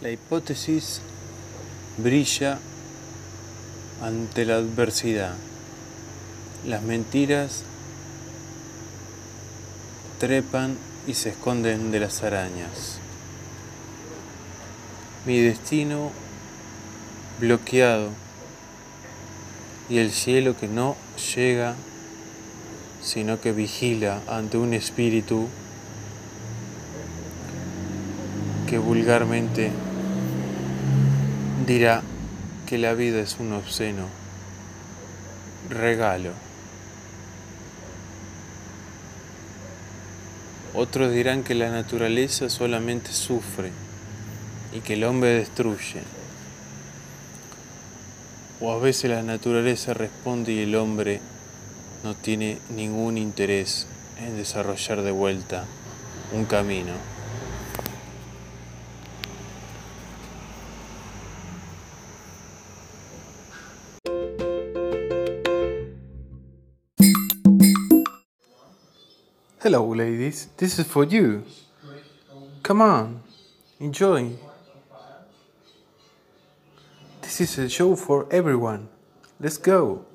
La hipótesis brilla ante la adversidad. Las mentiras trepan y se esconden de las arañas. Mi destino bloqueado y el cielo que no llega, sino que vigila ante un espíritu que vulgarmente dirá que la vida es un obsceno regalo. Otros dirán que la naturaleza solamente sufre y que el hombre destruye. O a veces la naturaleza responde y el hombre no tiene ningún interés en desarrollar de vuelta un camino. Hello, ladies. This is for you. Come on, enjoy. This is a show for everyone. Let's go.